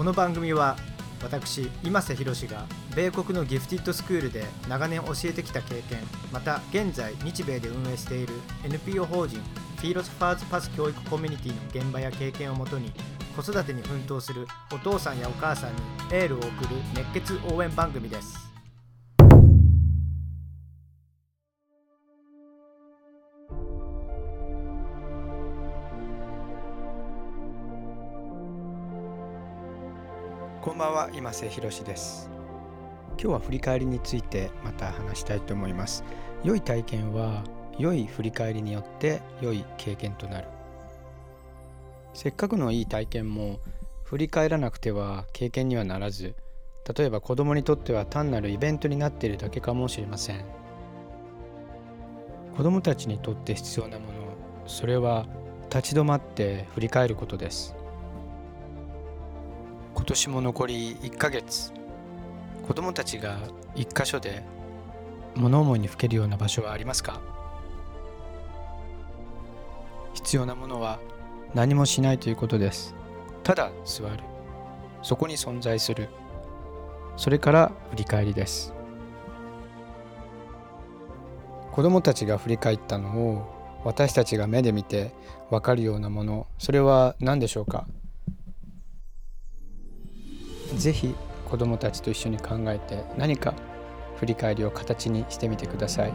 この番組は私今瀬宏が米国のギフティッドスクールで長年教えてきた経験また現在日米で運営している NPO 法人フィーロスファーズパス教育コミュニティの現場や経験をもとに子育てに奮闘するお父さんやお母さんにエールを送る熱血応援番組です。こんばんは今瀬宏です。今日は振り返りについてまた話したいと思います。良い体験は良い振り返りによって良い経験となる。せっかくのいい体験も振り返らなくては経験にはならず例えば子供にとっては単なるイベントになっているだけかもしれません。子供たちにとって必要なものそれは立ち止まって振り返ることです。今年も残り1ヶ月。子供たちが一箇所で物思いにふけるような場所はありますか？必要なものは何もしないということです。ただ座る。そこに存在する。それから振り返りです。子供たちが振り返ったのを私たちが目で見て分かるようなもの。それは何でしょうか？ぜひ子どもたちと一緒に考えて何か振り返りを形にしてみてください。